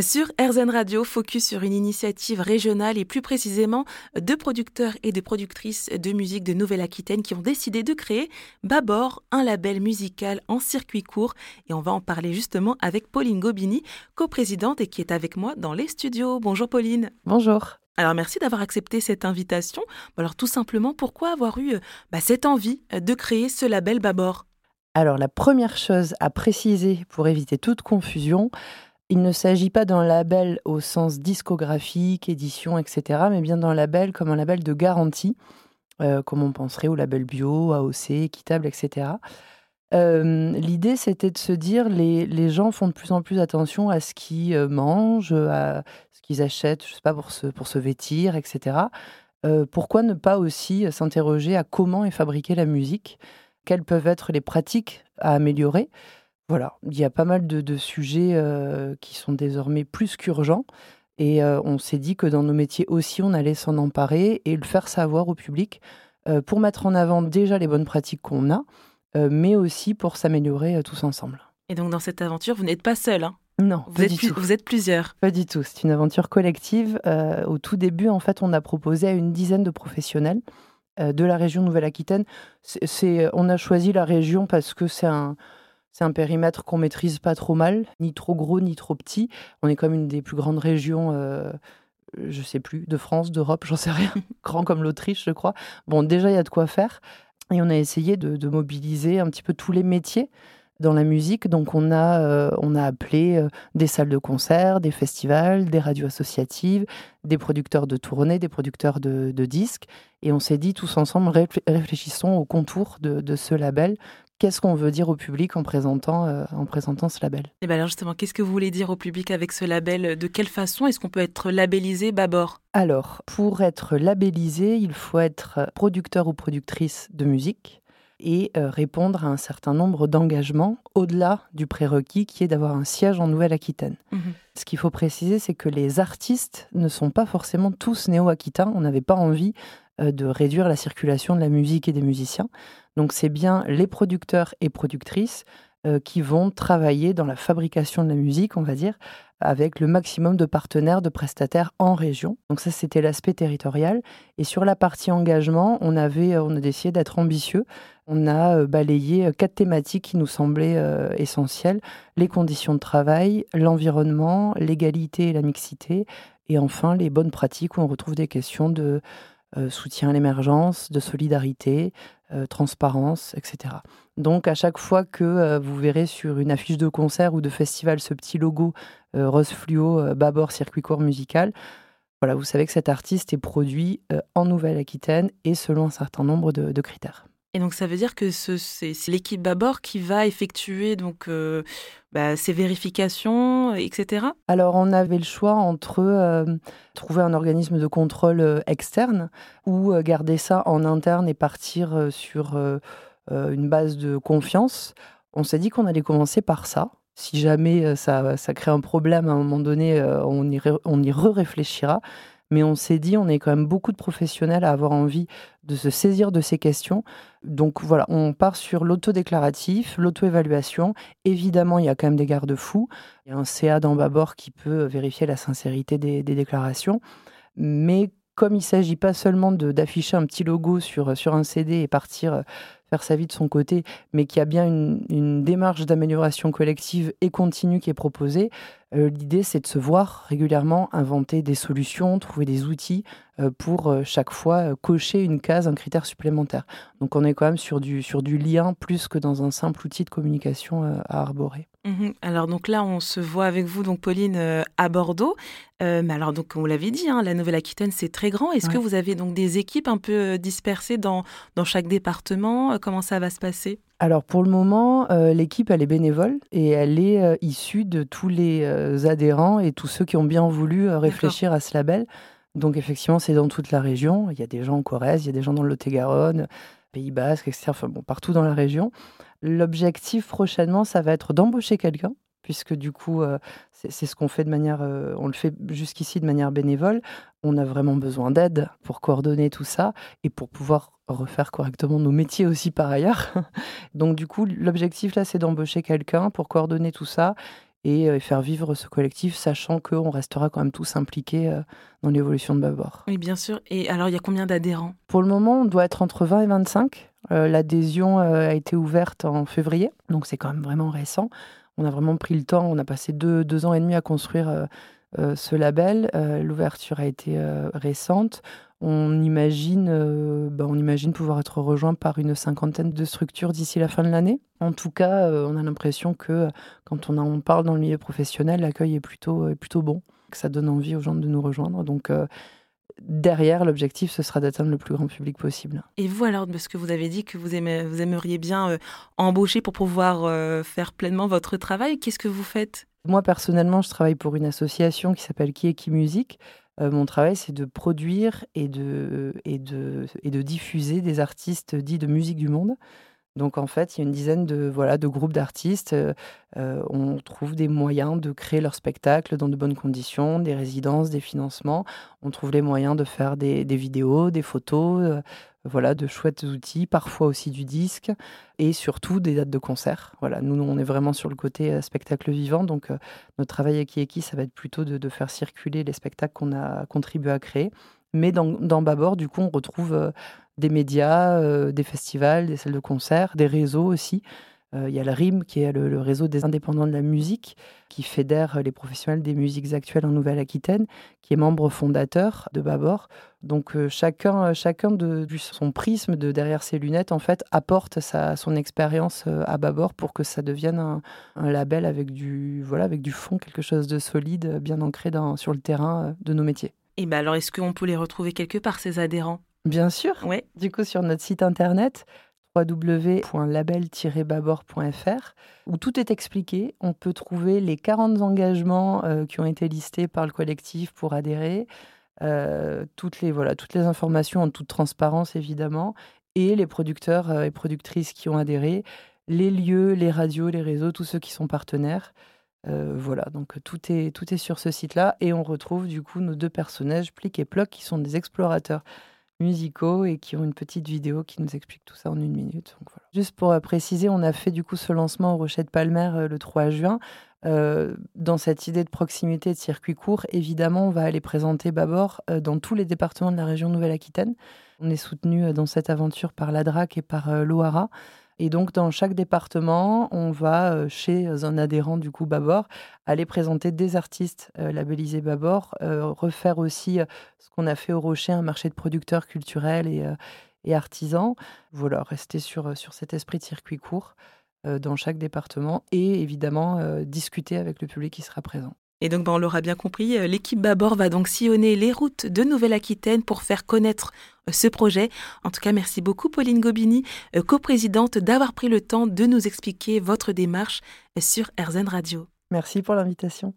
Sur RZN Radio, focus sur une initiative régionale et plus précisément de producteurs et de productrices de musique de Nouvelle-Aquitaine qui ont décidé de créer Babor, un label musical en circuit court. Et on va en parler justement avec Pauline Gobini, coprésidente et qui est avec moi dans les studios. Bonjour Pauline. Bonjour. Alors merci d'avoir accepté cette invitation. Alors tout simplement, pourquoi avoir eu bah, cette envie de créer ce label Babor Alors la première chose à préciser pour éviter toute confusion, il ne s'agit pas d'un label au sens discographique, édition, etc., mais bien d'un label comme un label de garantie, euh, comme on penserait au label bio, AOC, équitable, etc. Euh, l'idée, c'était de se dire, les, les gens font de plus en plus attention à ce qu'ils euh, mangent, à ce qu'ils achètent, je sais pas, pour se, pour se vêtir, etc. pourquoi ne pas aussi s'interroger à comment est fabriquée la musique? Quelles peuvent être les pratiques à améliorer? Voilà, il y a pas mal de, sujets euh, qui sont désormais plus qu'urgents. Et euh, on s'est dit que dans nos métiers aussi, on allait s'en emparer et le faire savoir au public euh, pour mettre en avant déjà les bonnes pratiques qu'on a, mais aussi pour s'améliorer tous ensemble. Et donc dans cette aventure, vous n'êtes pas seul hein? Non, vous êtes, vous êtes plusieurs. Pas du tout. C'est une aventure collective. au tout début, en fait, on a proposé à une dizaine de professionnels de la région Nouvelle-Aquitaine. C'est, on a choisi la région parce que c'est un, c'est un périmètre qu'on maîtrise pas trop mal, ni trop gros, ni trop petit. On est comme une des plus grandes régions, euh, je sais plus, de France, d'Europe, j'en sais rien. Grand comme l'Autriche, je crois. Bon, déjà, il y a de quoi faire. Et on a essayé de, mobiliser un petit peu tous les métiers dans la musique. Donc, on a, euh, on a appelé euh, des salles de concert, des festivals, des radios associatives, des producteurs de tournées, des producteurs de, disques. Et on s'est dit tous ensemble, réfléchissons au contour de, de ce label qu'est-ce qu'on veut dire au public en présentant, euh, en présentant ce label? Et eh bien alors justement, qu'est-ce que vous voulez dire au public avec ce label? De quelle façon est-ce qu'on peut être labellisé Babor Alors, pour être labellisé, il faut être producteur ou productrice de musique et euh, répondre à un certain nombre d'engagements au-delà du prérequis qui est d'avoir un siège en Nouvelle-Aquitaine. Mhm. Ce qu'il faut préciser, c'est que les artistes ne sont pas forcément tous néo-aquitains. On n'avait pas envie euh, de réduire la circulation de la musique et des musiciens. Donc c'est bien les producteurs et productrices euh, qui vont travailler dans la fabrication de la musique, on va dire, avec le maximum de partenaires, de prestataires en région. Donc ça, c'était l'aspect territorial. Et sur la partie engagement, on, avait, euh, on a décidé d'être ambitieux. On a euh, balayé quatre thématiques qui nous semblaient essentielles. Les conditions de travail, l'environnement, l'égalité et la mixité. Et enfin, les bonnes pratiques où on retrouve des questions de soutien à l'émergence, de solidarité, euh, transparence, etc. Donc à chaque fois que euh, vous verrez sur une affiche de concert ou de festival ce petit logo euh, rose Babor circuit court musical, voilà, vous savez que cet artiste est produit en Nouvelle-Aquitaine et selon un certain nombre de, critères. Et donc ça veut dire que c'est l'équipe Babor qui va effectuer donc bah, ces vérifications, etc. Alors on avait le choix entre trouver un organisme de contrôle externe ou garder ça en interne et partir sur une base de confiance. On s'est dit qu'on allait commencer par ça. Si jamais ça, ça, crée un problème à un moment donné, on y, on y re-réfléchira mais on s'est dit, on est quand même beaucoup de professionnels à avoir envie de se saisir de ces questions. Donc voilà, on part sur l'autodéclaratif, l'auto-évaluation. Évidemment, il y a quand même des garde-fous. Il y a un CA dans Babord qui peut vérifier la sincérité des, déclarations. Mais comme il ne s'agit pas seulement d'afficher un petit logo sur, sur un CD et partir sa vie de son côté, mais qu'il y a bien une, démarche d'amélioration collective et continue qui est proposée, euh, l'idée c'est de se voir régulièrement inventer des solutions, trouver des outils euh, pour euh, chaque fois cocher une case, un critère supplémentaire. Donc on est quand même sur du, sur du lien plus que dans un simple outil de communication à arborer. Mhm. Alors donc là, on se voit avec vous, donc Pauline, euh, à Bordeaux. Euh, mais alors donc, on l'avait dit, hein, la Nouvelle-Aquitaine, c'est très grand. Est-ce que vous avez donc des équipes un peu euh, dispersées dans, dans chaque département? Comment ça va se passer? Alors pour le moment, l'équipe elle est bénévole et elle est issue de tous les adhérents et tous ceux qui ont bien voulu réfléchir à ce label. Donc effectivement, c'est dans toute la région. Il y a des gens en Corrèze, il y a des gens dans le Lot-et-Garonne, Pays Basque, etc. Enfin bon, partout dans la région. L'objectif prochainement, ça va être d'embaucher quelqu'un, puisque du coup, euh, c'est ce qu'on fait de manière, euh, on le fait jusqu'ici de manière bénévole. On a vraiment besoin d'aide pour coordonner tout ça et pour pouvoir refaire correctement nos métiers aussi par ailleurs. Donc du coup, l'objectif là, c'est d'embaucher quelqu'un pour coordonner tout ça et faire vivre ce collectif, sachant qu'on restera quand même tous impliqués dans l'évolution de Babor. Oui, bien sûr. Et alors, il y a combien d'adhérents? Pour le moment, on doit être entre 20 et 25. L'adhésion a été ouverte en février, donc c'est quand même vraiment récent. On a vraiment pris le temps, on a passé deux, deux ans et demi à construire ce label. L'ouverture a été récente. On imagine, euh, bah, on imagine pouvoir être rejoint par une cinquantaine de structures d'ici la fin de l'année. En tout cas, euh, on a l'impression que quand on, en parle dans le milieu professionnel, l'accueil est plutôt, plutôt bon, que ça donne envie aux gens de nous rejoindre. Donc, euh, derrière, l'objectif, ce sera d'atteindre le plus grand public possible. Et vous, alors, parce que vous avez dit que vous, aimez, vous aimeriez bien embaucher pour pouvoir faire pleinement votre travail, qu'est-ce que vous faites? Moi, personnellement, je travaille pour une association qui s'appelle Qui est qui Musique, euh, mon travail, c'est de produire et de, et, de, et de diffuser des artistes dits de musique du monde. Donc en fait, il y a une dizaine de, voilà, de groupes d'artistes. Euh, euh, on trouve des moyens de créer leur spectacle dans de bonnes conditions, des résidences, des financements. On trouve les moyens de faire des, des vidéos, des photos, voilà, de chouettes outils, parfois aussi du disque, et surtout des dates de concert. Voilà, nous, on est vraiment sur le côté euh, spectacle vivant, donc euh, notre travail avec Ieki, ça va être plutôt de, faire circuler les spectacles qu'on a contribué à créer. Mais dans, dans Babord, du coup, on retrouve euh, des médias, des festivals, des salles de concert, des réseaux aussi. Euh, il y a le RIM, qui est le, réseau des indépendants de la musique, qui fédère les professionnels des musiques actuelles en Nouvelle-Aquitaine, qui est membre fondateur de Babor. Donc euh, chacun, chacun de, son prisme, de derrière ses lunettes, en fait, apporte sa, son expérience euh, à Babor pour que ça devienne un, label avec du, voilà, avec du fond, quelque chose de solide, bien ancré dans, sur le terrain de nos métiers. Et ben alors, est-ce qu'on peut les retrouver quelque part, ces adhérents? Bien sûr. Oui. Du coup, sur notre site internet, www.label-babor.fr où tout est expliqué. On peut trouver les 40 engagements euh, qui ont été listés par le collectif pour adhérer, euh, toutes, les, voilà, toutes les informations en toute transparence évidemment, et les producteurs euh, et productrices qui ont adhéré, les lieux, les radios, les réseaux, tous ceux qui sont partenaires. voilà, donc tout est, tout est sur ce site-là et on retrouve du coup nos deux personnages, Plic et Ploc, qui sont des explorateurs et qui ont une petite vidéo qui nous explique tout ça en une minute. Juste pour euh, préciser, on a fait du coup ce lancement au Rocher de Palmer euh, le 3 juin. Euh, dans cette idée de proximité de circuit court, évidemment, on va aller présenter Babor dans tous les départements de la région Nouvelle-Aquitaine. On est soutenu dans cette aventure par l'ADRAC et par l'OARA. Et donc, dans chaque département, on va, euh, chez un adhérent du coup Babor, aller présenter des artistes euh, labellisés Babor, euh, refaire aussi ce qu'on a fait au Rocher, un marché de producteurs culturels et, et artisans. Voilà, rester sur, sur cet esprit de circuit court dans chaque département et évidemment discuter avec le public qui sera présent. Et donc, ben, on l'aura bien compris, euh, l'équipe Babor va donc sillonner les routes de Nouvelle-Aquitaine pour faire connaître euh, ce projet. En tout cas, merci beaucoup Pauline Gobini, euh, coprésidente, d'avoir pris le temps de nous expliquer votre démarche sur RZN Radio. Merci pour l'invitation.